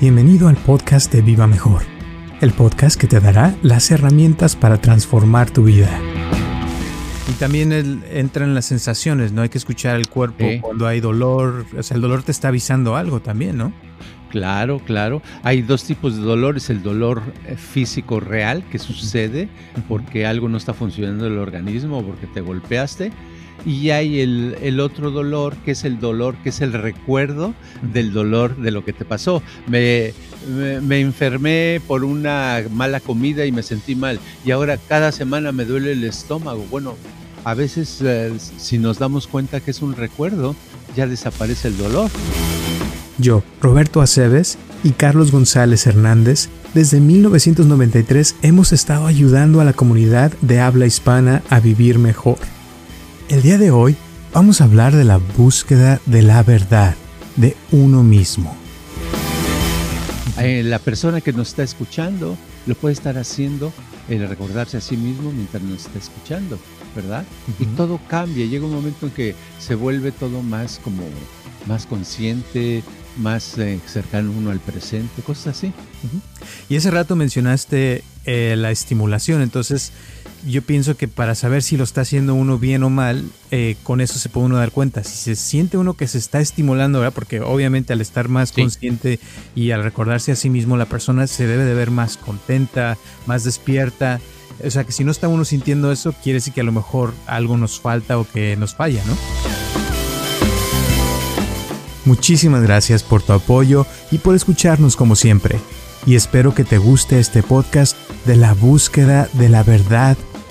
Bienvenido al podcast de Viva Mejor, el podcast que te dará las herramientas para transformar tu vida. Y también el, entran las sensaciones, ¿no? Hay que escuchar el cuerpo Sí. cuando hay dolor, o sea, el dolor te está avisando algo también, ¿no? Claro, claro. Hay dos tipos de dolores. El dolor eh, físico real que sucede porque algo no está funcionando en el organismo, porque te golpeaste. Y hay el, el otro dolor, que es el dolor, que es el recuerdo del dolor de lo que te pasó. Me, me, me enfermé por una mala comida y me sentí mal. Y ahora cada semana me duele el estómago. Bueno, a veces eh, si nos damos cuenta que es un recuerdo, ya desaparece el dolor. Yo, Roberto Aceves y Carlos González Hernández, desde 1993 hemos estado ayudando a la comunidad de habla hispana a vivir mejor. El día de hoy vamos a hablar de la búsqueda de la verdad, de uno mismo. Eh, la persona que nos está escuchando lo puede estar haciendo el recordarse a sí mismo mientras nos está escuchando, ¿verdad? Y Ujú. todo cambia, llega un momento en que se vuelve todo más como más consciente, más eh, cercano uno al presente, cosas así. Y ese rato mencionaste eh, la estimulación, entonces yo pienso que para saber si lo está haciendo uno bien o mal, eh, con eso se puede uno dar cuenta. Si se siente uno que se está estimulando, ¿verdad? porque obviamente al estar más Sí. consciente y al recordarse a sí mismo, la persona se debe de ver más contenta, más despierta. O sea que si no está uno sintiendo eso, quiere decir que a lo mejor algo nos falta o que nos falla, ¿no? Muchísimas gracias por tu apoyo y por escucharnos como siempre. Y espero que te guste este podcast de la búsqueda de la verdad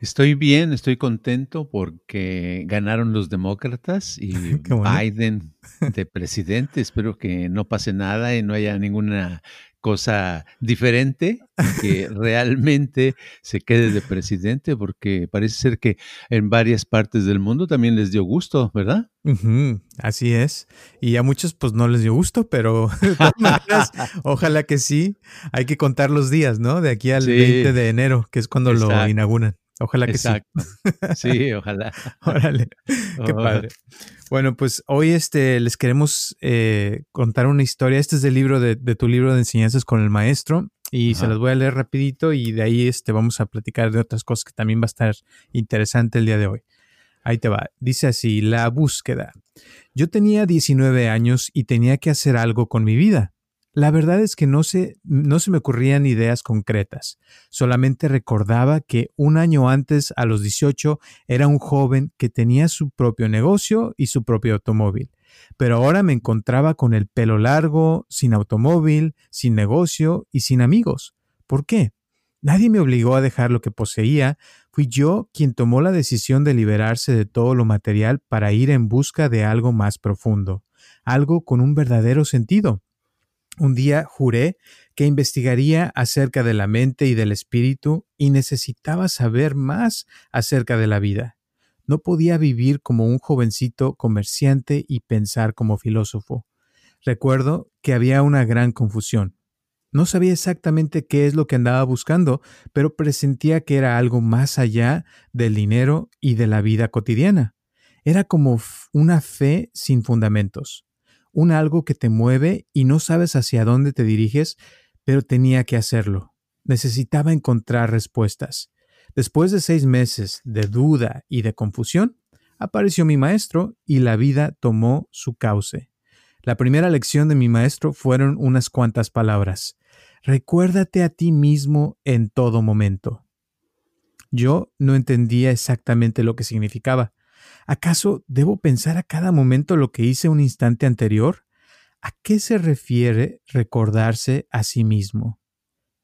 Estoy bien, estoy contento porque ganaron los demócratas y bueno. Biden de presidente. Espero que no pase nada y no haya ninguna cosa diferente que realmente se quede de presidente porque parece ser que en varias partes del mundo también les dio gusto, ¿verdad? Así es. Y a muchos pues no les dio gusto, pero de todas maneras, ojalá que sí. Hay que contar los días, ¿no? De aquí al Sí. 20 de enero, que es cuando lo inauguran. Ojalá que Exacto. Sí, ojalá. sí. Órale, qué padre. Bueno, pues hoy este, les queremos eh, contar una historia. Este es del libro de, de tu libro de enseñanzas con el maestro. Y se las voy a leer rapidito y de ahí este, vamos a platicar de otras cosas que también va a estar interesante el día de hoy. Ahí te va. Dice así, la búsqueda. Yo tenía 19 años y tenía que hacer algo con mi vida. La verdad es que no se, no se me ocurrían ideas concretas. Solamente recordaba que un año antes, a los 18, era un joven que tenía su propio negocio y su propio automóvil. Pero ahora me encontraba con el pelo largo, sin automóvil, sin negocio y sin amigos. ¿Por qué? Nadie me obligó a dejar lo que poseía, fui yo quien tomó la decisión de liberarse de todo lo material para ir en busca de algo más profundo, algo con un verdadero sentido. Un día juré que investigaría acerca de la mente y del espíritu y necesitaba saber más acerca de la vida. No podía vivir como un jovencito comerciante y pensar como filósofo. Recuerdo que había una gran confusión. No sabía exactamente qué es lo que andaba buscando, pero presentía que era algo más allá del dinero y de la vida cotidiana. Era como una fe sin fundamentos, un algo que te mueve y no sabes hacia dónde te diriges, pero tenía que hacerlo. Necesitaba encontrar respuestas. Después de seis meses de duda y de confusión, apareció mi maestro y la vida tomó su cauce. La primera lección de mi maestro fueron unas cuantas palabras. Recuérdate a ti mismo en todo momento. Yo no entendía exactamente lo que significaba. ¿Acaso debo pensar a cada momento lo que hice un instante anterior? ¿A qué se refiere recordarse a sí mismo?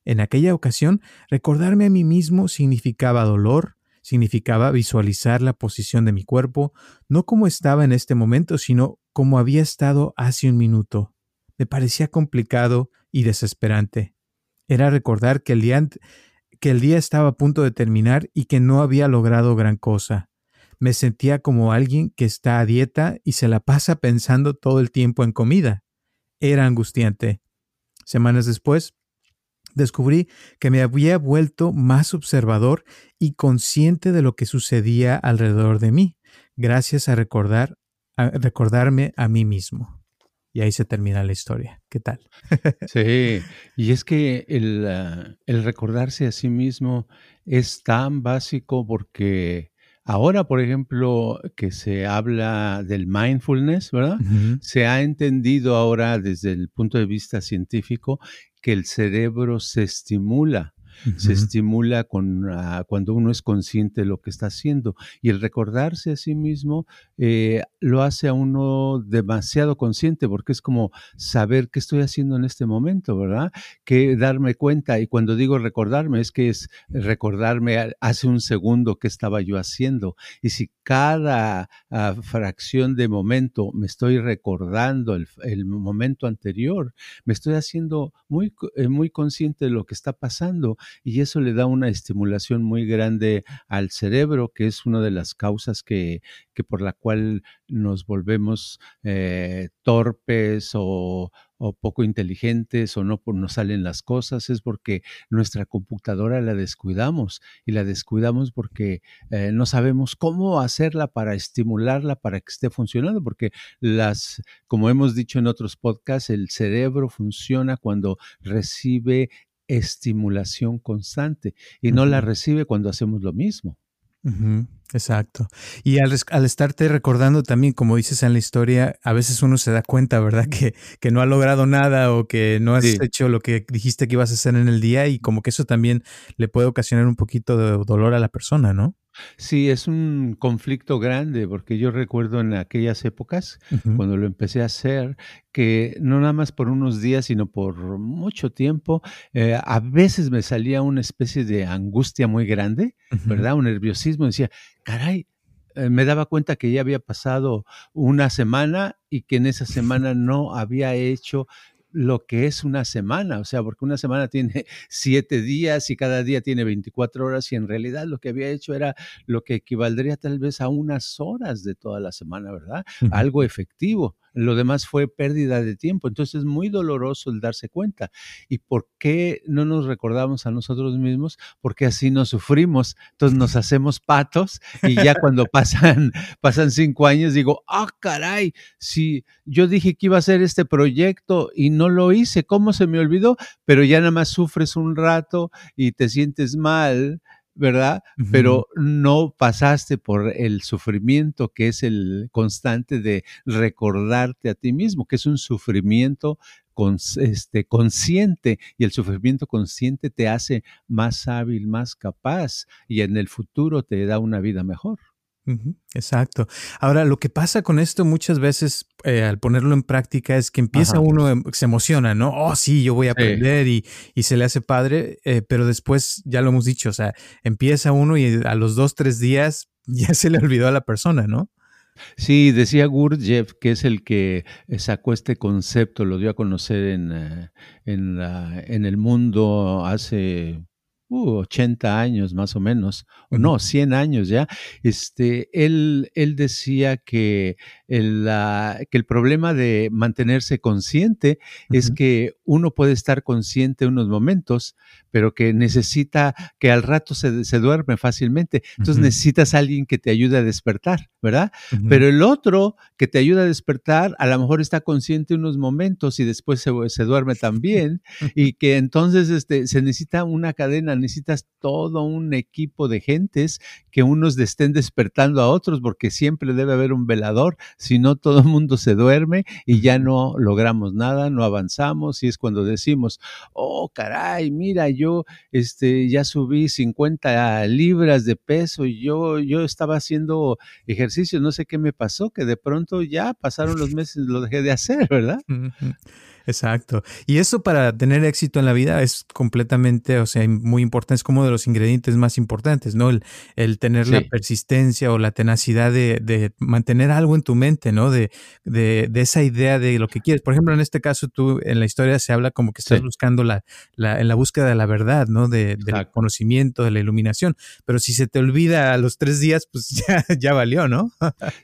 En aquella ocasión, recordarme a mí mismo significaba dolor, significaba visualizar la posición de mi cuerpo, no como estaba en este momento, sino como había estado hace un minuto. Me parecía complicado y desesperante. Era recordar que el día, que el día estaba a punto de terminar y que no había logrado gran cosa. Me sentía como alguien que está a dieta y se la pasa pensando todo el tiempo en comida. Era angustiante. Semanas después, descubrí que me había vuelto más observador y consciente de lo que sucedía alrededor de mí, gracias a recordar recordarme a mí mismo. Y ahí se termina la historia. ¿Qué tal? sí, y es que el, ah, el, recordarse a sí mismo es tan básico porque ahora, por ejemplo, que se habla del mindfulness, ¿verdad? Se ha entendido ahora desde el punto de vista científico que el cerebro se estimula se estimula con, ah, cuando uno es consciente de lo que está haciendo. Y el recordarse a sí mismo eh, lo hace a uno demasiado consciente, porque es como saber qué estoy haciendo en este momento, ¿verdad? Que darme cuenta. Y cuando digo recordarme, es que es recordarme hace un segundo qué estaba yo haciendo. Y si cada ah, fracción de momento me estoy recordando el, el, momento anterior, me estoy haciendo muy, eh, muy consciente de lo que está pasando y eso le da una estimulación muy grande al cerebro, que es una de las causas que, que por la cual nos volvemos eh, torpes o, poco inteligentes o no nos salen las cosas, es porque nuestra computadora la descuidamos y la descuidamos porque eh, no sabemos cómo hacerla para estimularla para que esté funcionando, porque las, como hemos dicho en otros podcasts, el cerebro funciona cuando recibe estimulación constante y no la recibe cuando hacemos lo mismo. Exacto. Y al, estarte recordando también, como dices en la historia, a veces uno se da cuenta, ¿verdad? Que, que no ha logrado nada o que no has hecho lo que dijiste que ibas a hacer en el día y como que eso también le puede ocasionar un poquito de dolor a la persona, ¿no? Sí, es un conflicto grande, porque yo recuerdo en aquellas épocas, cuando lo empecé a hacer, que no nada más por unos días, sino por mucho tiempo, eh, a veces me salía una especie de angustia muy grande, ¿verdad? Un nerviosismo. Decía, caray, eh, me daba cuenta que ya había pasado una semana y que en esa semana no había hecho lo que es una semana, o sea, porque una semana tiene siete días y cada día tiene 24 horas y en realidad lo que había hecho era lo que equivaldría tal vez a unas horas de toda la semana, ¿verdad? Algo efectivo lo demás fue pérdida de tiempo. Entonces es muy doloroso el darse cuenta. ¿Y por qué no nos recordamos a nosotros mismos? Porque así nos sufrimos. Entonces nos hacemos patos y ya cuando pasan, pasan cinco años digo, ah, caray, si yo dije que iba a hacer este proyecto y no lo hice, ¿cómo se me olvidó? Pero ya nada más sufres un rato y te sientes mal ¿verdad? Pero no pasaste por el sufrimiento que es el constante de recordarte a ti mismo, que es un sufrimiento este, consciente y el sufrimiento consciente te hace más hábil, más capaz y en el futuro te da una vida mejor. Exacto. Ahora, lo que pasa con esto muchas veces eh, al ponerlo en práctica es que empieza uno, se emociona, ¿no? Oh, sí, yo voy a aprender y, se le hace padre, eh, pero después, ya lo hemos dicho, o sea, empieza uno y a los dos, tres días ya se le olvidó a la persona, ¿no? Sí, decía Gurdjieff, que es el que eh, sacó este concepto, lo dio a conocer en, en, en el mundo hace 80 uh, años más o menos, o no, 100 años ya, este, él, él decía que el, que el problema de mantenerse consciente es que uno puede estar consciente unos momentos, pero que necesita que al rato se, se duerme fácilmente. Entonces necesitas a alguien que te ayude a despertar, ¿verdad? Pero el otro que te ayuda a despertar, a lo mejor está consciente unos momentos y después se, se duerme también, y que entonces este, se necesita una cadena necesitas todo un equipo de gentes que unos estén despertando a otros, porque siempre debe haber un velador, si no todo el mundo se duerme y ya no logramos nada, no avanzamos, y es cuando decimos, oh caray, mira, yo este, ya subí 50 libras de peso, y yo, yo estaba haciendo ejercicio, no sé qué me pasó, que de pronto ya pasaron los meses, lo dejé de hacer, ¿verdad? Exacto. Y eso para tener éxito en la vida es completamente, o sea, muy importante, es como de los ingredientes más importantes, ¿no? El, el tener la persistencia o la tenacidad de, de, mantener algo en tu mente, ¿no? De, de, de, esa idea de lo que quieres. Por ejemplo, en este caso, tú en la historia se habla como que estás buscando la, la, en la búsqueda de la verdad, ¿no? De, del conocimiento, de la iluminación. Pero si se te olvida a los tres días, pues ya, ya valió, ¿no?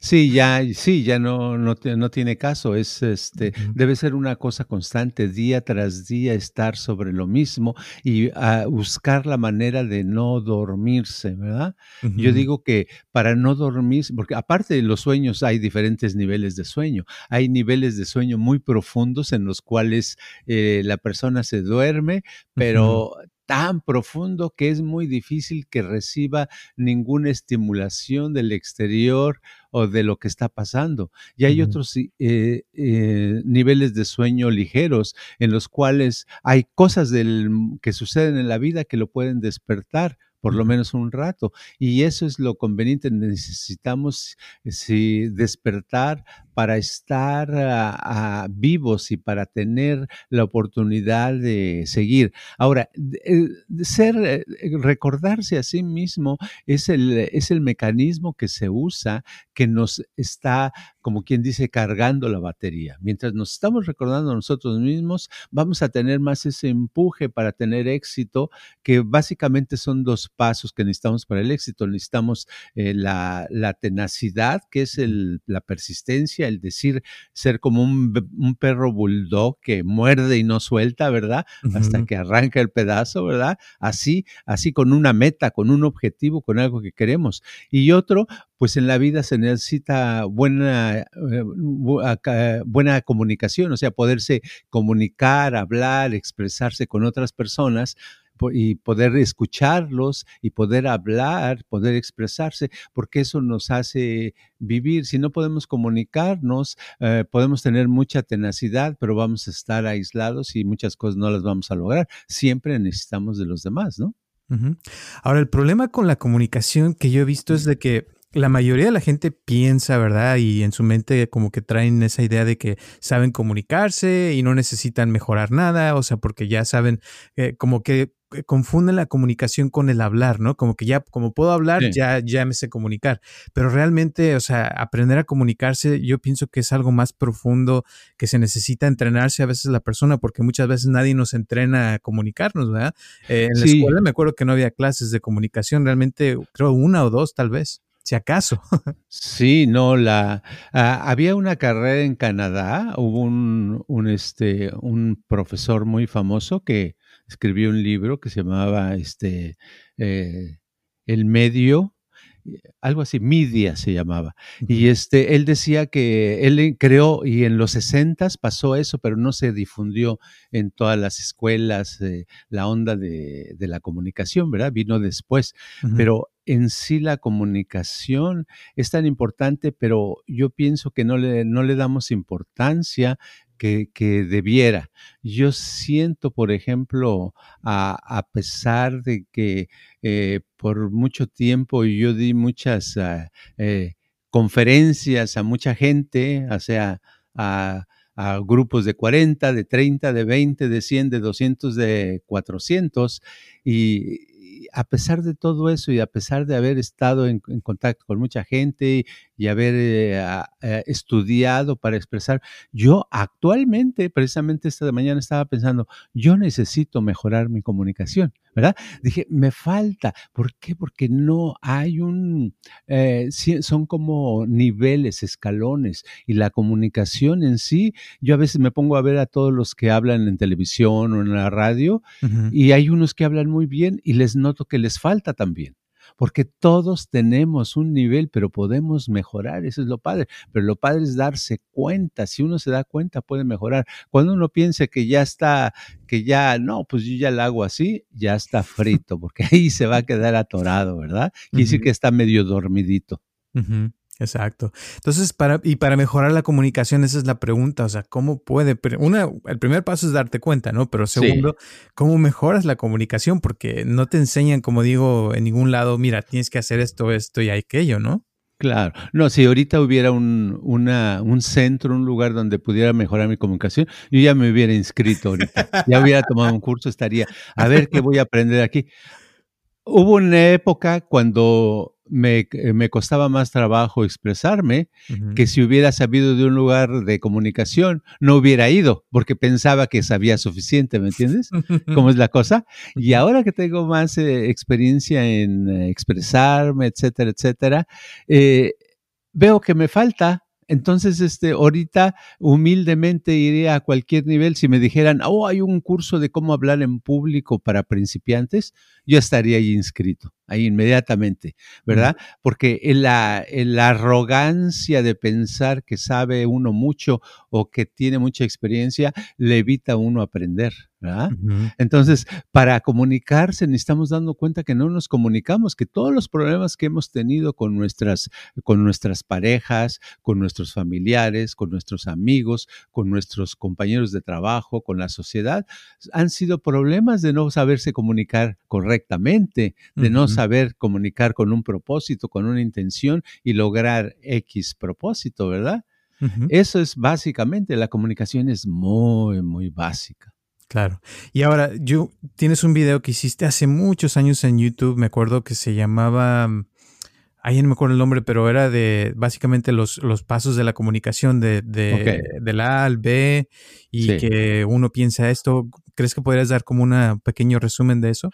sí, ya, sí, ya no, no, no tiene caso. Es, este, debe ser una cosa constante, día tras día estar sobre lo mismo y a buscar la manera de no dormirse, ¿verdad? Yo digo que para no dormir, porque aparte de los sueños hay diferentes niveles de sueño. Hay niveles de sueño muy profundos en los cuales eh, la persona se duerme, pero tan profundo que es muy difícil que reciba ninguna estimulación del exterior o de lo que está pasando. Y hay otros eh, eh, niveles de sueño ligeros en los cuales hay cosas del, que suceden en la vida que lo pueden despertar por lo menos un rato. Y eso es lo conveniente. Necesitamos si, despertar para estar ah, ah, vivos y para tener la oportunidad de seguir. Ahora, eh, ser, eh, recordarse a sí mismo es el, es el mecanismo que se usa, que nos está, como quien dice, cargando la batería. Mientras nos estamos recordando a nosotros mismos, vamos a tener más ese empuje para tener éxito, que básicamente son dos pasos que necesitamos para el éxito. Necesitamos eh, la, la, tenacidad, que es la persistencia, el decir ser como un, un, perro bulldog que muerde y no suelta, ¿verdad? Hasta que arranca el pedazo, ¿verdad? Así, así con una meta, con un objetivo, con algo que queremos. Y otro, pues en la vida se necesita buena, eh, buena comunicación, o sea, poderse comunicar, hablar, expresarse con otras personas y poder escucharlos y poder hablar, poder expresarse, porque eso nos hace vivir. Si no podemos comunicarnos, eh, podemos tener mucha tenacidad, pero vamos a estar aislados y muchas cosas no las vamos a lograr. Siempre necesitamos de los demás, ¿no? Ahora, el problema con la comunicación que yo he visto es de que la mayoría de la gente piensa, ¿verdad? Y en su mente como que traen esa idea de que saben comunicarse y no necesitan mejorar nada, o sea, porque ya saben, eh, como que confunden la comunicación con el hablar, ¿no? Como que ya, como puedo hablar, ya, ya me sé comunicar. Pero realmente, o sea, aprender a comunicarse, yo pienso que es algo más profundo, que se necesita entrenarse a veces la persona, porque muchas veces nadie nos entrena a comunicarnos, ¿verdad? Eh, en la escuela me acuerdo que no había clases de comunicación, realmente creo una o dos tal vez si acaso. Sí, no, la ah, había una carrera en Canadá, hubo un, un, este, un profesor muy famoso que escribió un libro que se llamaba este, eh, El medio, algo así, Media se llamaba. Y este, él decía que él creó, y en los 60 pasó eso, pero no se difundió en todas las escuelas eh, la onda de, de, la comunicación, ¿verdad? Vino después. Pero en sí la comunicación es tan importante, pero yo pienso que no le, no le damos importancia que, que, debiera. Yo siento, por ejemplo, a, a pesar de que eh, por mucho tiempo yo di muchas uh, eh, conferencias a mucha gente, o sea, a, a, grupos de 40, de 30, de 20, de 100, de 200, de 400, y, a pesar de todo eso y a pesar de haber estado en, contacto con mucha gente y haber eh, eh, estudiado para expresar, yo actualmente, precisamente esta mañana estaba pensando, yo necesito mejorar mi comunicación. ¿Verdad? Dije, me falta. ¿Por qué? Porque no hay un, eh, son como niveles, escalones, y la comunicación en sí, yo a veces me pongo a ver a todos los que hablan en televisión o en la radio, y hay unos que hablan muy bien y les noto que les falta también porque todos tenemos un nivel, pero podemos mejorar, eso es lo padre. Pero lo padre es darse cuenta, si uno se da cuenta puede mejorar. Cuando uno piensa que ya está, que ya, no, pues yo ya lo hago así, ya está frito, porque ahí se va a quedar atorado, ¿verdad? Quiere decir que está medio dormidito. Exacto. Entonces, para, y para mejorar la comunicación, esa es la pregunta. O sea, ¿cómo puede? Una, el primer paso es darte cuenta, ¿no? Pero segundo, ¿cómo mejoras la comunicación? Porque no te enseñan, como digo, en ningún lado, mira, tienes que hacer esto, esto y aquello, ¿no? Claro. No, si ahorita hubiera un, una, un centro, un lugar donde pudiera mejorar mi comunicación, yo ya me hubiera inscrito ahorita. Ya hubiera tomado un curso, estaría, a ver qué voy a aprender aquí. Hubo una época cuando me, eh, me, costaba más trabajo expresarme que si hubiera sabido de un lugar de comunicación, no hubiera ido, porque pensaba que sabía suficiente, ¿me entiendes? ¿Cómo es la cosa? Y ahora que tengo más eh, experiencia en eh, expresarme, etcétera, etcétera, veo que me falta entonces, este, ahorita humildemente iría a cualquier nivel. Si me dijeran, oh, hay un curso de cómo hablar en público para principiantes, yo estaría ahí inscrito, ahí inmediatamente, ¿verdad? Porque la, la arrogancia de pensar que sabe uno mucho o que tiene mucha experiencia le evita a uno aprender. Entonces, para comunicarse necesitamos dando cuenta que no nos comunicamos, que todos los problemas que hemos tenido con nuestras, con nuestras parejas, con nuestros familiares, con nuestros amigos, con nuestros compañeros de trabajo, con la sociedad, han sido problemas de no saberse comunicar correctamente, de no saber comunicar con un propósito, con una intención y lograr X propósito, ¿verdad? Eso es básicamente, la comunicación es muy, muy básica. Claro. Y ahora, yo tienes un video que hiciste hace muchos años en YouTube, me acuerdo que se llamaba, ahí no me acuerdo el nombre, pero era de básicamente los, los pasos de la comunicación de, de, la A al B y que uno piensa esto. ¿Crees que podrías dar como un pequeño resumen de eso?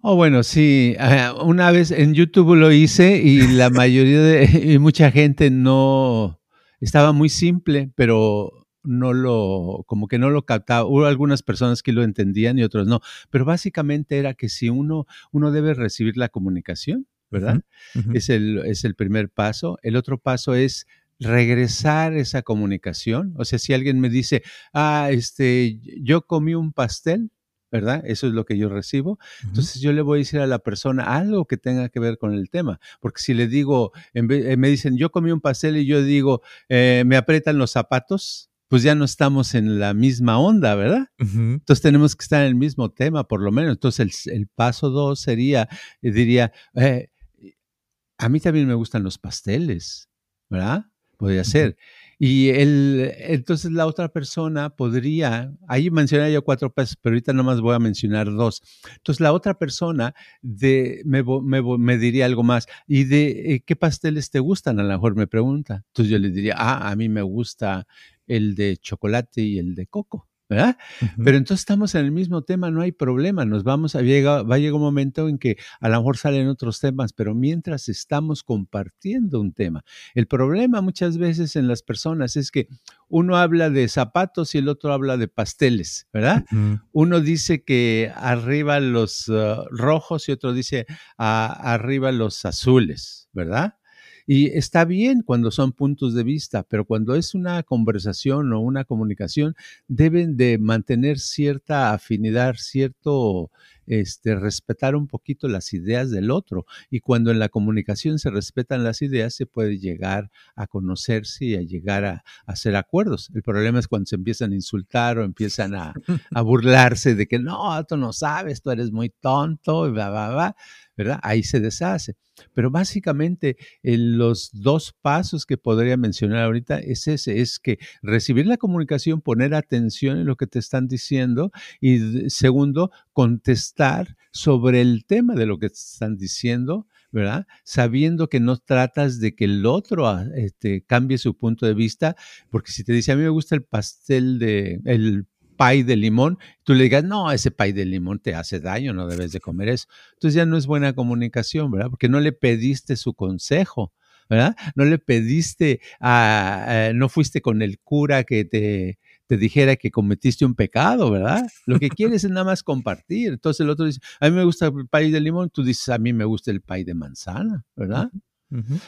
Oh, bueno, sí. Una vez en YouTube lo hice y la mayoría de y mucha gente no estaba muy simple, pero no lo, como que no lo captaba. Hubo algunas personas que lo entendían y otros no. Pero básicamente era que si uno, uno debe recibir la comunicación, ¿verdad? Es, el, es el primer paso. El otro paso es regresar esa comunicación. O sea, si alguien me dice, ah, este, yo comí un pastel, ¿verdad? Eso es lo que yo recibo. Entonces yo le voy a decir a la persona algo que tenga que ver con el tema. Porque si le digo, en vez, eh, me dicen, yo comí un pastel y yo digo, eh, me aprietan los zapatos, pues ya no estamos en la misma onda, ¿verdad? Entonces tenemos que estar en el mismo tema, por lo menos. Entonces el, paso dos sería, eh, diría, eh, a mí también me gustan los pasteles, ¿verdad? Podría ser. Y el, entonces la otra persona podría, ahí mencioné yo cuatro pasos, pero ahorita nomás voy a mencionar dos. Entonces la otra persona de, me, me, me diría algo más. ¿Y de eh, qué pasteles te gustan? A lo mejor me pregunta. Entonces yo le diría, ah, a mí me gusta el de chocolate y el de coco. ¿Verdad? Pero entonces estamos en el mismo tema, no hay problema, nos vamos a llegar, va a llegar un momento en que a lo mejor salen otros temas, pero mientras estamos compartiendo un tema. El problema muchas veces en las personas es que uno habla de zapatos y el otro habla de pasteles, ¿verdad? Uno dice que arriba los uh, rojos y otro dice arriba los azules, ¿verdad? Y está bien cuando son puntos de vista, pero cuando es una conversación o una comunicación, deben de mantener cierta afinidad, cierto, este, respetar un poquito las ideas del otro. Y cuando en la comunicación se respetan las ideas, se puede llegar a conocerse y a llegar a, hacer acuerdos. El problema es cuando se empiezan a insultar o empiezan a, a burlarse de que no, tú no sabes, tú eres muy tonto, y bla, bla, bla. ¿verdad? Ahí se deshace. Pero básicamente los dos pasos que podría mencionar ahorita es ese, es que recibir la comunicación, poner atención en lo que te están diciendo y segundo, contestar sobre el tema de lo que están diciendo, ¿verdad? Sabiendo que no tratas de que el otro ah, este, cambie su punto de vista, porque si te dice, a mí me gusta el pastel de, el pay de limón, tú le digas, no, ese pay de limón te hace daño, no debes de comer eso. Entonces ya no es buena comunicación, ¿verdad? Porque no le pediste su consejo. ¿verdad? No le pediste, a, no fuiste con el cura que te, te dijera que cometiste un pecado, ¿verdad? Lo que quieres es nada más compartir. Entonces el otro dice, a mí me gusta el pay de limón, tú dices, a mí me gusta el pay de manzana, ¿verdad?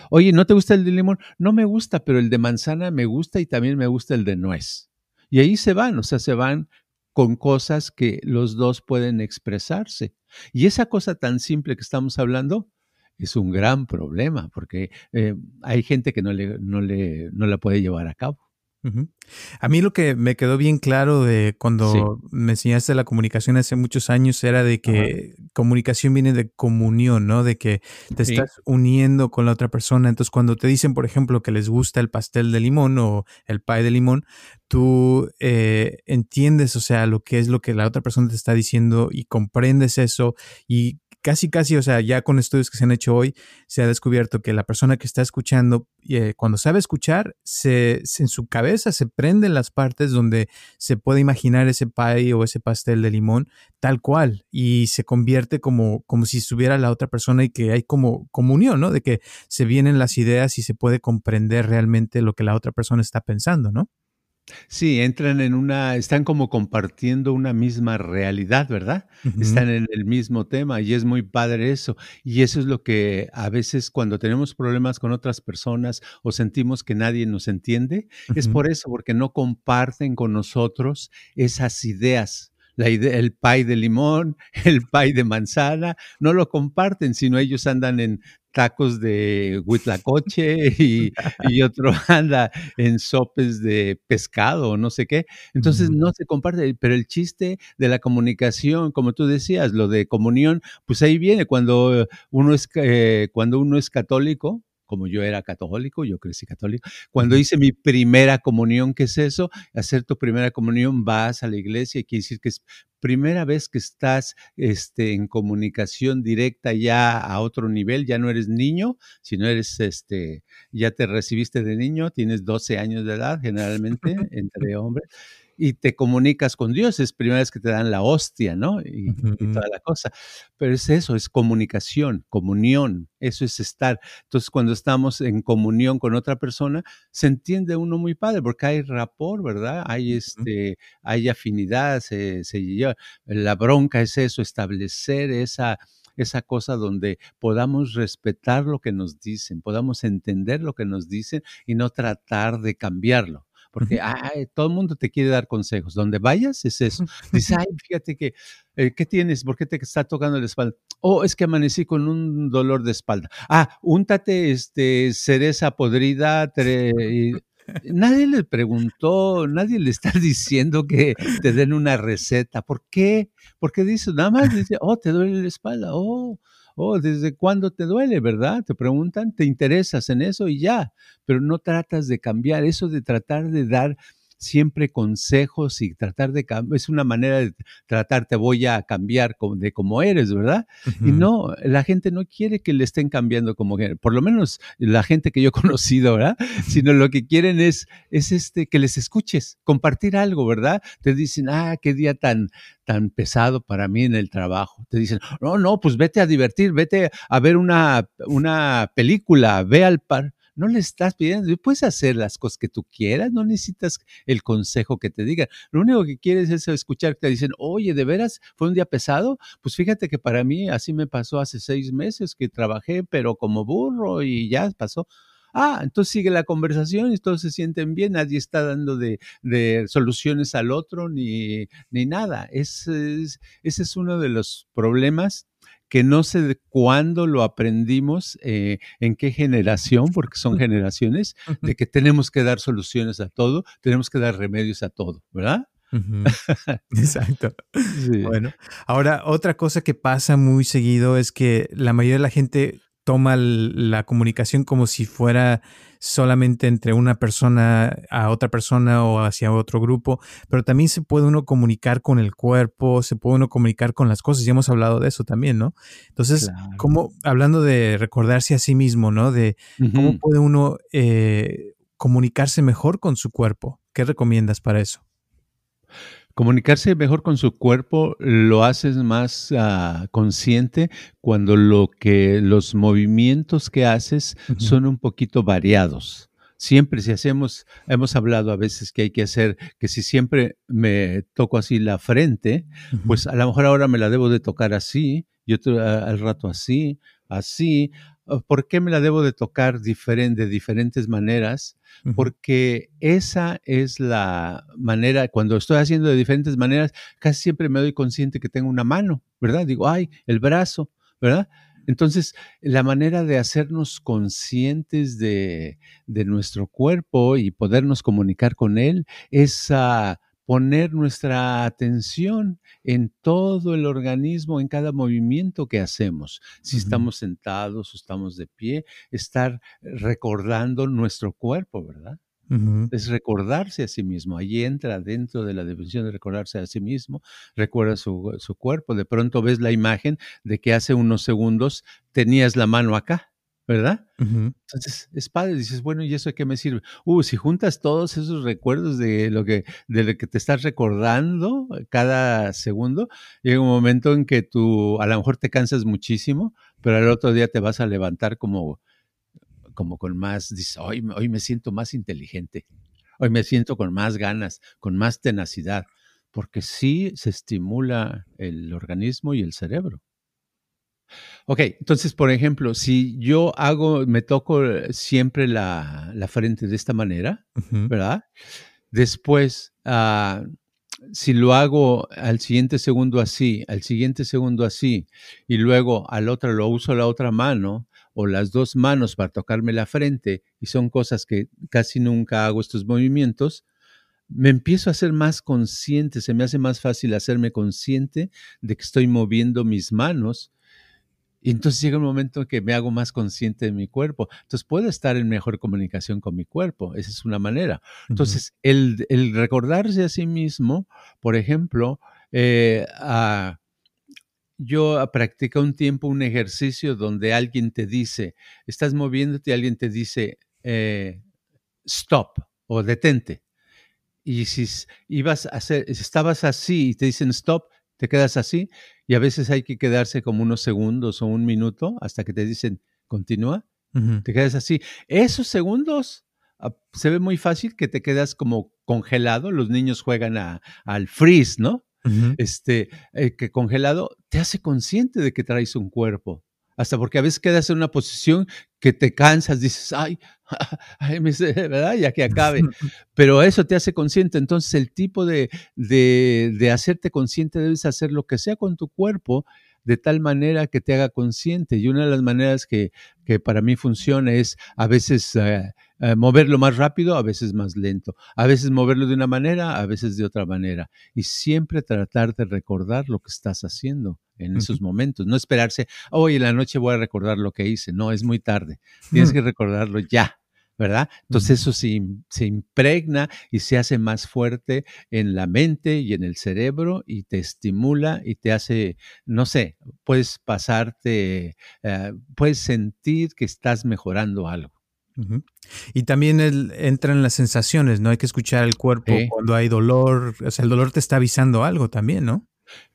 Oye, ¿no te gusta el de limón? No me gusta, pero el de manzana me gusta y también me gusta el de nuez. Y ahí se van, o sea, se van con cosas que los dos pueden expresarse. Y esa cosa tan simple que estamos hablando es un gran problema, porque eh, hay gente que no, le, no, le, no la puede llevar a cabo. A mí lo que me quedó bien claro de cuando me enseñaste la comunicación hace muchos años era de que comunicación viene de comunión, ¿no? De que te estás uniendo con la otra persona. Entonces, cuando te dicen, por ejemplo, que les gusta el pastel de limón o el pie de limón, tú eh, entiendes, o sea, lo que es lo que la otra persona te está diciendo y comprendes eso y casi, casi, o sea, ya con estudios que se han hecho hoy, se ha descubierto que la persona que está escuchando, eh, cuando sabe escuchar, se, en su cabeza se prenden las partes donde se puede imaginar ese pie o ese pastel de limón tal cual y se convierte como, como si estuviera la otra persona y que hay como comunión, ¿no? De que se vienen las ideas y se puede comprender realmente lo que la otra persona está pensando, ¿no? Sí, entran en una, están como compartiendo una misma realidad, ¿verdad? Están en el mismo tema y es muy padre eso. Y eso es lo que a veces cuando tenemos problemas con otras personas o sentimos que nadie nos entiende, es por eso, porque no comparten con nosotros esas ideas. La idea, el pay de limón, el pay de manzana, no lo comparten, sino ellos andan en tacos de huitlacoche y, y, otro anda en sopes de pescado o no sé qué. Entonces no se comparte, pero el chiste de la comunicación, como tú decías, lo de comunión, pues ahí viene cuando uno es, eh, cuando uno es católico, como yo era católico, yo crecí católico. Cuando hice mi primera comunión, ¿qué es eso? Hacer tu primera comunión, vas a la iglesia y quiere decir que es primera vez que estás este, en comunicación directa ya a otro nivel, ya no eres niño, sino eres, este, ya te recibiste de niño, tienes 12 años de edad generalmente entre hombres y te comunicas con Dios. Es primera vez que te dan la hostia, ¿no? Y, toda la cosa. Pero es eso, es comunicación, comunión. Eso es estar. Entonces, cuando estamos en comunión con otra persona, se entiende uno muy padre, porque hay rapor, ¿verdad? Hay este, hay afinidad, se, se La bronca es eso, establecer esa esa cosa donde podamos respetar lo que nos dicen, podamos entender lo que nos dicen y no tratar de cambiarlo porque ay, todo el mundo te quiere dar consejos. Donde vayas es eso. Dice, ay, fíjate que, eh, ¿qué tienes? ¿Por qué te está tocando la espalda? Oh, es que amanecí con un dolor de espalda. Ah, úntate este, cereza podrida. nadie le preguntó, nadie le está diciendo que te den una receta. ¿Por qué? Porque dice, nada más dice, oh, te duele la espalda. Oh, oh, ¿desde cuándo te duele, verdad? Te preguntan, te interesas en eso y ya, pero no tratas de cambiar, eso de tratar de dar siempre consejos y tratar de cambiar, es una manera de tratar, te voy a cambiar de como eres, ¿verdad? Y no, la gente no quiere que le estén cambiando como por lo menos la gente que yo he conocido, ¿verdad? Sino lo que quieren es, es este, que les escuches, compartir algo, ¿verdad? Te dicen, ah, qué día tan, tan pesado para mí en el trabajo. Te dicen, no, no, pues vete a divertir, vete a ver una, una película, ve al par no le estás pidiendo, puedes hacer las cosas que tú quieras, no necesitas el consejo que te digan. Lo único que quieres es escuchar que te dicen, oye, ¿de veras fue un día pesado? Pues fíjate que para mí así me pasó hace seis meses que trabajé, pero como burro y ya pasó. Ah, entonces sigue la conversación y todos se sienten bien, nadie está dando de, soluciones al otro ni, ni nada. ese es uno de los problemas que no sé de cuándo lo aprendimos, eh, en qué generación, porque son generaciones, de que tenemos que dar soluciones a todo, tenemos que dar remedios a todo, ¿verdad? Exacto. Bueno, ahora otra cosa que pasa muy seguido es que la mayoría de la gente toma la comunicación como si fuera solamente entre una persona a otra persona o hacia otro grupo, pero también se puede uno comunicar con el cuerpo, se puede uno comunicar con las cosas, y hemos hablado de eso también, ¿no? Entonces, como hablando de recordarse a sí mismo, ¿no? De cómo puede uno eh, comunicarse mejor con su cuerpo. ¿Qué recomiendas para eso? Comunicarse mejor con su cuerpo lo haces más ah, consciente cuando lo que los movimientos que haces son un poquito variados. Siempre si hacemos, hemos hablado a veces que hay que hacer, que si siempre me toco así la frente, pues a lo mejor ahora me la debo de tocar así, y otro al rato así, así. ¿Por qué me la debo de tocar diferente, de diferentes maneras? Porque esa es la manera, cuando estoy haciendo de diferentes maneras, casi siempre me doy consciente que tengo una mano, ¿verdad? Digo, ay, el brazo, ¿verdad? Entonces, la manera de hacernos conscientes de, nuestro cuerpo y podernos comunicar con él es poner nuestra atención en todo el organismo, en cada movimiento que hacemos. Si estamos sentados o estamos de pie, estar recordando nuestro cuerpo, ¿verdad? Es recordarse a sí mismo. Allí entra dentro de la definición de recordarse a sí mismo. Recuerda su, cuerpo. De pronto ves la imagen de que hace unos segundos tenías la mano acá, ¿verdad? Entonces es padre. Dices, bueno, ¿y eso de qué me sirve? Uh, si juntas todos esos recuerdos de lo que, de lo que te estás recordando cada segundo, llega un momento en que tú a lo mejor te cansas muchísimo, pero al otro día te vas a levantar como como con más, dice, hoy, hoy me siento más inteligente, hoy me siento con más ganas, con más tenacidad, porque sí se estimula el organismo y el cerebro. Ok, entonces, por ejemplo, si yo hago, me toco siempre la, frente de esta manera, ¿verdad? Después, ah, si lo hago al siguiente segundo así, al siguiente segundo así, y luego al otro lo uso la otra mano, o las dos manos para tocarme la frente, y son cosas que casi nunca hago estos movimientos, me empiezo a ser más consciente, se me hace más fácil hacerme consciente de que estoy moviendo mis manos. Y entonces llega un momento en que me hago más consciente de mi cuerpo. Entonces puedo estar en mejor comunicación con mi cuerpo. Esa es una manera. Entonces, el, recordarse a sí mismo, por ejemplo, eh, a, yo practico un tiempo un ejercicio donde alguien te dice, estás moviéndote y alguien te dice, eh, stop o detente. Y si ibas a hacer, si estabas así y te dicen stop, te quedas así y a veces hay que quedarse como unos segundos o un minuto hasta que te dicen continúa, te quedas así. Esos segundos ah, se ve muy fácil que te quedas como congelado. Los niños juegan al freeze, ¿no? este, eh, que congelado te hace consciente de que traes un cuerpo. Hasta porque a veces quedas en una posición que te cansas, dices, ay, ay ¿verdad? Ya que acabe. Pero eso te hace consciente. Entonces, el tipo de, de, de hacerte consciente debes hacer lo que sea con tu cuerpo de tal manera que te haga consciente. Y una de las maneras que, que para mí funciona es a veces eh, eh, moverlo más rápido, a veces más lento, a veces moverlo de una manera, a veces de otra manera. Y siempre tratar de recordar lo que estás haciendo en esos momentos. No esperarse, hoy en la noche voy a recordar lo que hice. No, es muy tarde. Tienes que recordarlo ya. ¿verdad? Entonces eso se, se, impregna y se hace más fuerte en la mente y en el cerebro y te estimula y te hace, no sé, puedes pasarte, eh, puedes sentir que estás mejorando algo. Y también entran las sensaciones, ¿no? Hay que escuchar el cuerpo cuando hay dolor, o sea, el dolor te está avisando algo también, ¿no?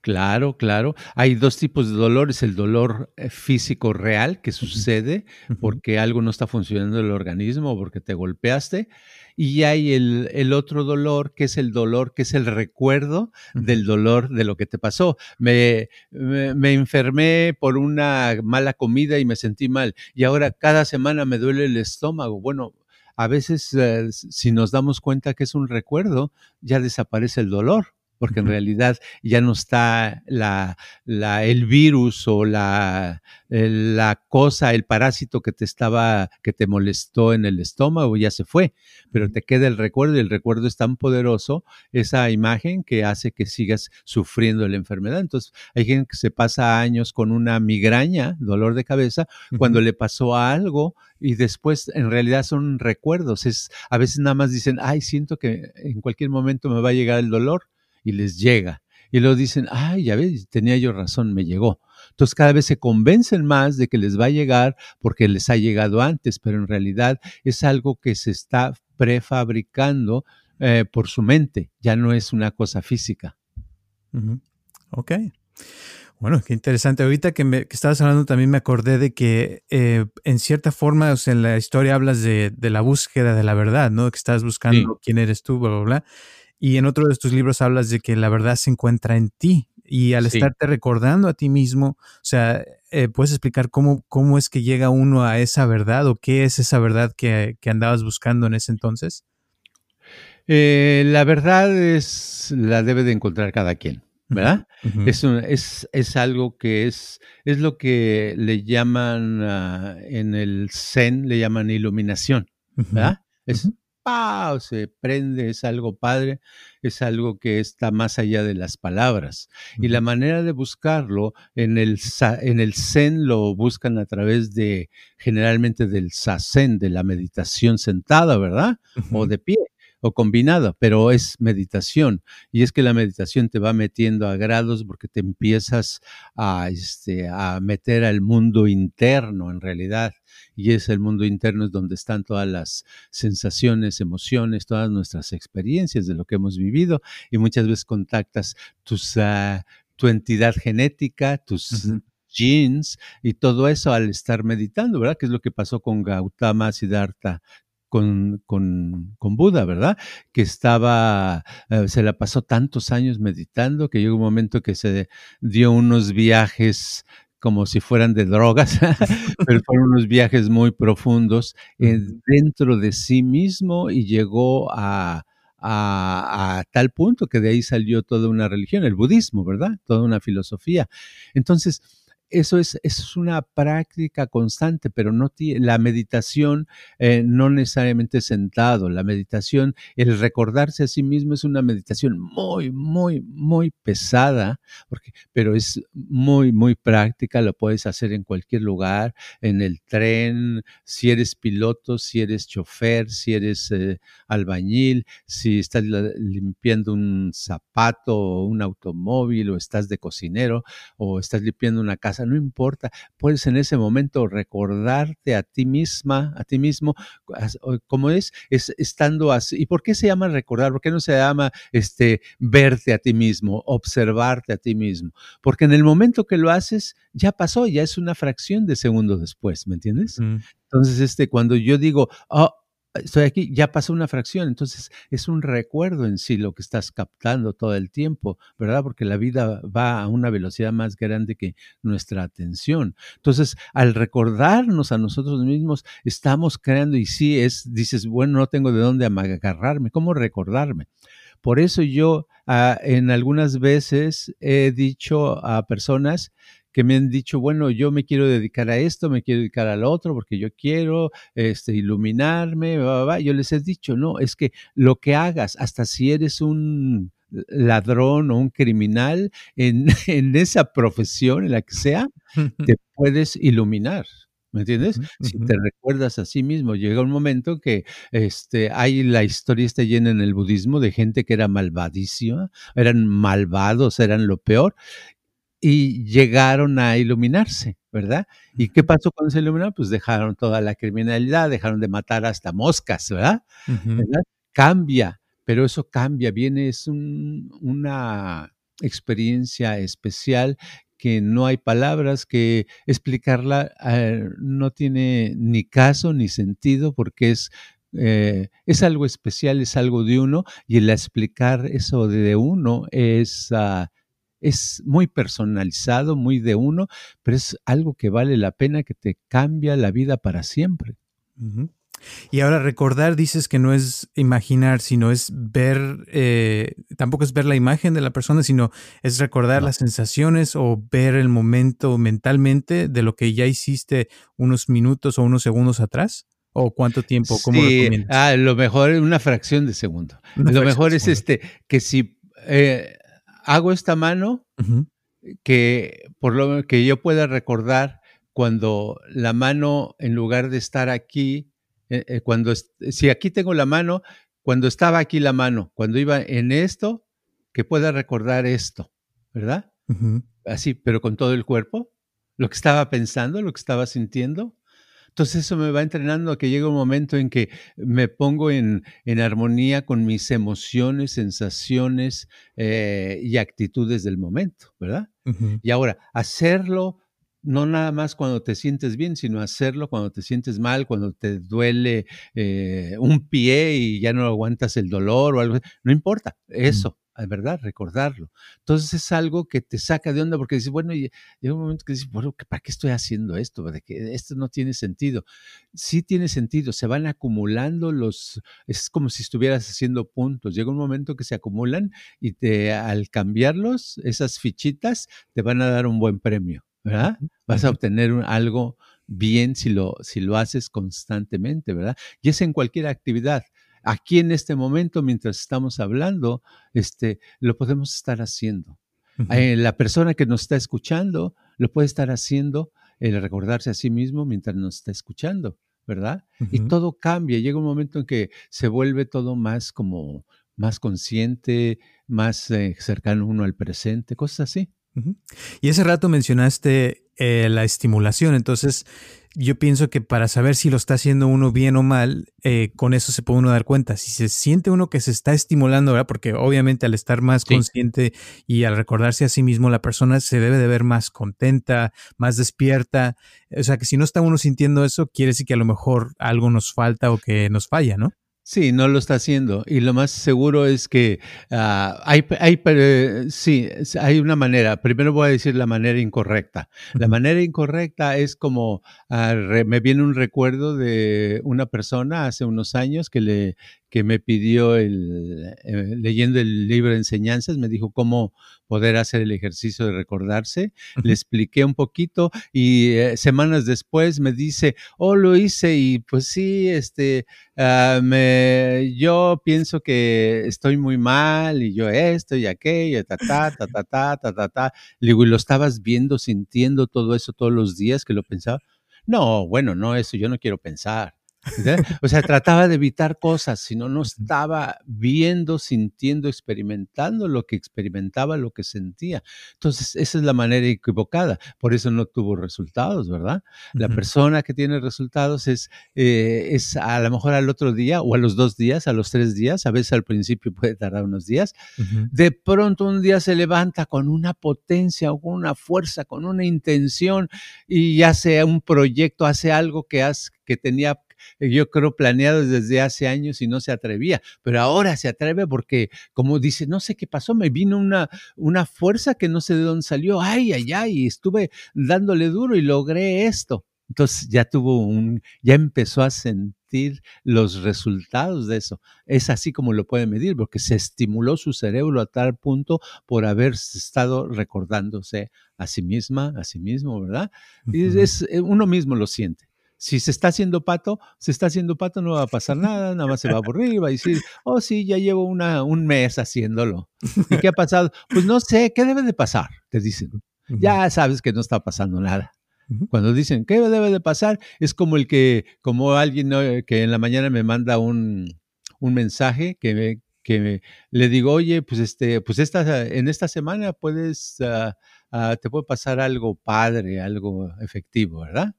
Claro, claro. Hay dos tipos de dolores. El dolor eh, físico real que sucede porque algo no está funcionando en el organismo o porque te golpeaste. Y hay el, otro dolor que es el dolor, que es el recuerdo del dolor de lo que te pasó. Me, me, enfermé por una mala comida y me sentí mal. Y ahora cada semana me duele el estómago. Bueno, a veces eh, si nos damos cuenta que es un recuerdo, ya desaparece el dolor porque en realidad ya no está la, la, el virus o la, la cosa, el parásito que te estaba, que te molestó en el estómago, ya se fue, pero te queda el recuerdo y el recuerdo es tan poderoso, esa imagen que hace que sigas sufriendo la enfermedad. Entonces, hay gente que se pasa años con una migraña, dolor de cabeza, cuando le pasó algo y después en realidad son recuerdos. Es, a veces nada más dicen, ay, siento que en cualquier momento me va a llegar el dolor y les llega. Y luego dicen, ay, ya ves, tenía yo razón, me llegó. Entonces cada vez se convencen más de que les va a llegar porque les ha llegado antes, pero en realidad es algo que se está prefabricando eh, por su mente, ya no es una cosa física. Ok. Bueno, qué interesante. Ahorita que, me, que estabas hablando también me acordé de que eh, en cierta forma o sea, en la historia hablas de, de, la búsqueda de la verdad, ¿no? Que estás buscando sí. quién eres tú, bla, bla, bla. Y en otro de tus libros hablas de que la verdad se encuentra en ti. Y al sí. estarte recordando a ti mismo, o sea, eh, ¿puedes explicar cómo, cómo es que llega uno a esa verdad o qué es esa verdad que, que andabas buscando en ese entonces? Eh, la verdad es, la debe de encontrar cada quien. ¿verdad? Uh -huh. es, un, es, es, algo que es, es lo que le llaman uh, en el Zen, le llaman iluminación, ¿verdad? Uh -huh. Es, ¡pau! se prende, es algo padre, es algo que está más allá de las palabras. Y la manera de buscarlo, en el, en el Zen lo buscan a través de, generalmente del Sazen, de la meditación sentada, ¿verdad? O de pie o combinada, pero es meditación. Y es que la meditación te va metiendo a grados porque te empiezas a, este, a meter al mundo interno en realidad. Y es el mundo interno es donde están todas las sensaciones, emociones, todas nuestras experiencias de lo que hemos vivido. Y muchas veces contactas tus, uh, tu entidad genética, tus... Uh -huh genes y todo eso al estar meditando, ¿verdad? Que es lo que pasó con Gautama Siddhartha con, con, con, Buda, ¿verdad? Que estaba, eh, se la pasó tantos años meditando que llegó un momento que se dio unos viajes como si fueran de drogas, pero fueron unos viajes muy profundos eh, dentro de sí mismo y llegó a, a, a, tal punto que de ahí salió toda una religión, el budismo, ¿verdad? Toda una filosofía. Entonces, eso es, es una práctica constante, pero no la meditación eh, no necesariamente sentado. La meditación, el recordarse a sí mismo es una meditación muy, muy, muy pesada, porque, pero es muy, muy práctica. Lo puedes hacer en cualquier lugar, en el tren, si eres piloto, si eres chofer, si eres eh, albañil, si estás limpiando un zapato o un automóvil, o estás de cocinero, o estás limpiando una casa no importa, puedes en ese momento recordarte a ti misma, a ti mismo, como es, es estando así. ¿Y por qué se llama recordar? ¿Por qué no se llama este, verte a ti mismo, observarte a ti mismo? Porque en el momento que lo haces, ya pasó, ya es una fracción de segundo después, ¿me entiendes? Mm. Entonces, este, cuando yo digo, oh, estoy aquí, ya pasó una fracción, entonces es un recuerdo en sí lo que estás captando todo el tiempo, ¿verdad? Porque la vida va a una velocidad más grande que nuestra atención. Entonces, al recordarnos a nosotros mismos, estamos creando y sí es, dices, bueno, no tengo de dónde agarrarme, ¿cómo recordarme? Por eso yo uh, en algunas veces he dicho a personas que me han dicho, bueno, yo me quiero dedicar a esto, me quiero dedicar al otro, porque yo quiero este, iluminarme, bla, bla, bla. yo les he dicho, no, es que lo que hagas, hasta si eres un ladrón o un criminal en, en esa profesión, en la que sea, te puedes iluminar. ¿Me entiendes? Uh -huh. Si te recuerdas a sí mismo, llega un momento que este, hay la historia está llena en el budismo de gente que era malvadísima, eran malvados, eran lo peor, y llegaron a iluminarse, ¿verdad? ¿Y qué pasó cuando se iluminaron? Pues dejaron toda la criminalidad, dejaron de matar hasta moscas, ¿verdad? Uh -huh. ¿verdad? Cambia, pero eso cambia, viene, es un, una experiencia especial que no hay palabras que explicarla, eh, no tiene ni caso ni sentido porque es eh, es algo especial, es algo de uno, y el explicar eso de uno es, uh, es muy personalizado, muy de uno, pero es algo que vale la pena, que te cambia la vida para siempre. Uh -huh. Y ahora recordar, dices que no es imaginar, sino es ver, eh, tampoco es ver la imagen de la persona, sino es recordar no. las sensaciones o ver el momento mentalmente de lo que ya hiciste unos minutos o unos segundos atrás. ¿O cuánto tiempo? ¿Cómo sí, recomiendas? Ah, lo mejor es una fracción de segundo. Una lo mejor es este, que si eh, hago esta mano, uh -huh. que por lo que yo pueda recordar cuando la mano, en lugar de estar aquí, eh, eh, cuando, si aquí tengo la mano, cuando estaba aquí la mano, cuando iba en esto, que pueda recordar esto, ¿verdad? Uh -huh. Así, pero con todo el cuerpo, lo que estaba pensando, lo que estaba sintiendo, Entonces eso me va entrenando a que llegue un momento en que me pongo en, en armonía con mis emociones, sensaciones eh, y actitudes del momento, ¿verdad? Y ahora, hacerlo no nada más cuando te sientes bien, sino hacerlo cuando te sientes mal, cuando te duele eh, un pie y ya no aguantas el dolor o algo. No importa, eso, ¿verdad? Recordarlo. Entonces es algo que te saca de onda porque dices, bueno, y llega un momento que dices, bueno, ¿para qué estoy haciendo esto? ¿De que esto no tiene sentido. Sí tiene sentido, se van acumulando los, es como si estuvieras haciendo puntos. Llega un momento que se acumulan y te, al cambiarlos, esas fichitas, te van a dar un buen premio. ¿verdad? Vas a obtener algo bien si lo, si lo haces constantemente, ¿verdad? Y es en cualquier actividad. Aquí en este momento, mientras estamos hablando, este, lo podemos estar haciendo. Eh, la persona que nos está escuchando lo puede estar haciendo, el recordarse a sí mismo mientras nos está escuchando, ¿verdad? Y todo cambia. Llega un momento en que se vuelve todo más como más consciente, más eh, cercano uno al presente, cosas así. Y ese rato mencionaste eh, la estimulación, entonces yo pienso que para saber si lo está haciendo uno bien o mal, eh, con eso se puede uno dar cuenta. Si se siente uno que se está estimulando, ¿verdad? Porque obviamente al estar más consciente y al recordarse a sí mismo, la persona se debe de ver más contenta, más despierta. O sea que si no está uno sintiendo eso, quiere decir que a lo mejor algo nos falta o que nos falla, ¿no? Sí, no lo está haciendo. Y lo más seguro es que ah, hay, hay, sí, hay una manera. Primero voy a decir la manera incorrecta. La manera incorrecta es como, ah, me viene un recuerdo de una persona hace unos años que le, que me pidió el, eh, leyendo el libro de enseñanzas, me dijo cómo poder hacer el ejercicio de recordarse. Le expliqué un poquito y eh, semanas después me dice, oh, lo hice y pues sí, este, ah, me, yo pienso que estoy muy mal y yo esto y aquello, ta, ta, ta, ta, ta, ta, ta, ta. Le digo, ¿y lo estabas viendo, sintiendo todo eso todos los días que lo pensaba? No, bueno, no, eso yo no quiero pensar. O sea, trataba de evitar cosas, sino no estaba viendo, sintiendo, experimentando lo que experimentaba, lo que sentía. Entonces, esa es la manera equivocada. Por eso no tuvo resultados, ¿verdad? La persona que tiene resultados es, eh, es a lo mejor al otro día o a los dos días, a los tres días, a veces al principio puede tardar unos días. De pronto un día se levanta con una potencia con una fuerza, con una intención y hace un proyecto, hace algo que, has, que tenía yo creo, planeado desde hace años y no se atrevía, pero ahora se atreve porque, como dice, no sé qué pasó, me vino una, una fuerza que no sé de dónde salió, ay, ay, ay, estuve dándole duro y logré esto. Entonces ya tuvo un, ya empezó a sentir los resultados de eso. Es así como lo puede medir, porque se estimuló su cerebro a tal punto por haber estado recordándose a sí misma, a sí mismo, ¿verdad? Y es, eh, uno mismo lo siente. Si se está haciendo pato, se está haciendo pato, no va a pasar nada, nada más se va a aburrir, va a decir, oh sí, ya llevo una, un mes haciéndolo. ¿Y qué ha pasado? Pues no sé, ¿qué debe de pasar? Te dicen. Ya sabes que no está pasando nada. Cuando dicen, ¿qué debe de pasar? Es como el que, como alguien que en la mañana me manda un, un mensaje que, que le digo, oye, pues este, pues esta, en esta semana puedes, ah, ah, te puede pasar algo padre, algo efectivo, ¿verdad?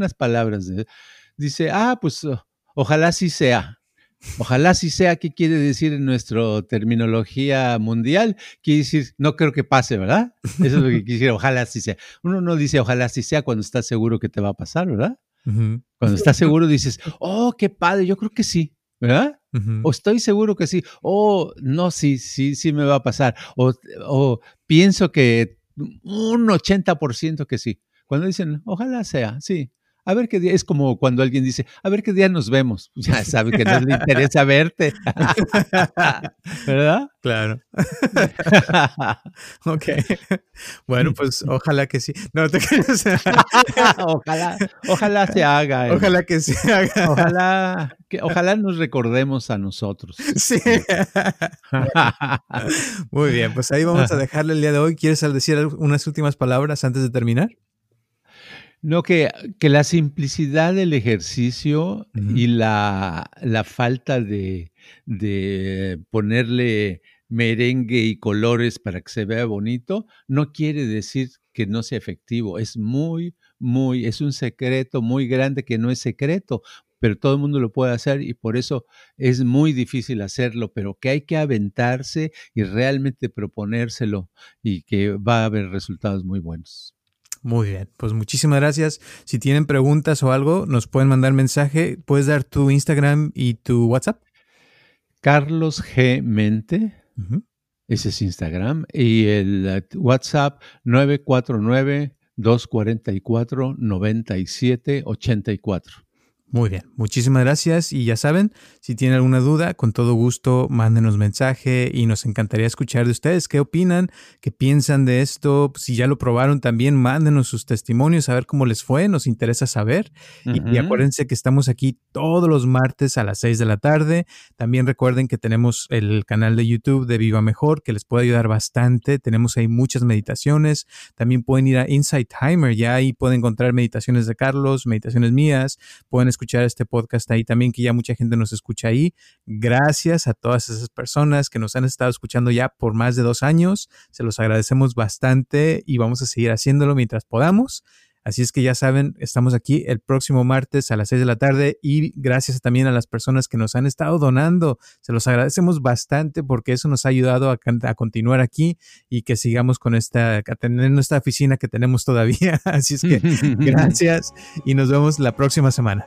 Unas palabras. De, dice, ah, pues ojalá sí sea. Ojalá sí sea, ¿qué quiere decir en nuestra terminología mundial? Quiere decir, no creo que pase, ¿verdad? Eso es lo que quisiera, ojalá sí sea. Uno no dice ojalá sí sea cuando está seguro que te va a pasar, ¿verdad? Cuando estás seguro dices, oh, qué padre, yo creo que sí, ¿verdad? O estoy seguro que sí, o no, sí, sí, sí me va a pasar, o, o pienso que un 80% que sí. Cuando dicen, ojalá sea, sí, a ver qué día, es como cuando alguien dice, a ver qué día nos vemos. Ya sabe que no le interesa verte. ¿Verdad? Claro. ok. Bueno, pues ojalá que sí. No te ojalá, ojalá se haga. ¿eh? Ojalá que se haga. Ojalá, que, ojalá nos recordemos a nosotros. Sí. Muy bien, pues ahí vamos a dejarle el día de hoy. ¿Quieres decir unas últimas palabras antes de terminar? No, que, que la simplicidad del ejercicio y la, la falta de, de, ponerle merengue y colores para que se vea bonito, no quiere decir que no sea efectivo. Es muy, muy, es un secreto muy grande que no es secreto, pero todo el mundo lo puede hacer y por eso es muy difícil hacerlo, pero que hay que aventarse y realmente proponérselo y que va a haber resultados muy buenos. Muy bien, pues muchísimas gracias. Si tienen preguntas o algo, nos pueden mandar mensaje. ¿Puedes dar tu Instagram y tu WhatsApp? Carlos G. Mente. Ese es Instagram. Y el eh, WhatsApp 949 244 9784. Muy bien, muchísimas gracias y ya saben, si tienen alguna duda, con todo gusto mándenos mensaje y nos encantaría escuchar de ustedes qué opinan, qué piensan de esto, si ya lo probaron también, mándenos sus testimonios, a ver cómo les fue, nos interesa saber. y, acuérdense que estamos aquí todos los martes a las 6 de la tarde. También recuerden que tenemos el canal de YouTube de Viva Mejor que les puede ayudar bastante. Tenemos ahí muchas meditaciones. También pueden ir a Insight Timer, ya ahí pueden encontrar meditaciones de Carlos, meditaciones mías, pueden escuchar escuchar este podcast ahí también, que ya mucha gente nos escucha ahí. Gracias a todas esas personas que nos han estado escuchando ya por más de dos años. Se los agradecemos bastante y vamos a seguir haciéndolo mientras podamos. Así es que ya saben, estamos aquí el próximo martes a las 6 de la tarde y gracias también a las personas que nos han estado donando. Se los agradecemos bastante porque eso nos ha ayudado a, a continuar aquí y que sigamos con esta, a tener nuestra oficina que tenemos todavía. Así es que gracias y nos vemos la próxima semana.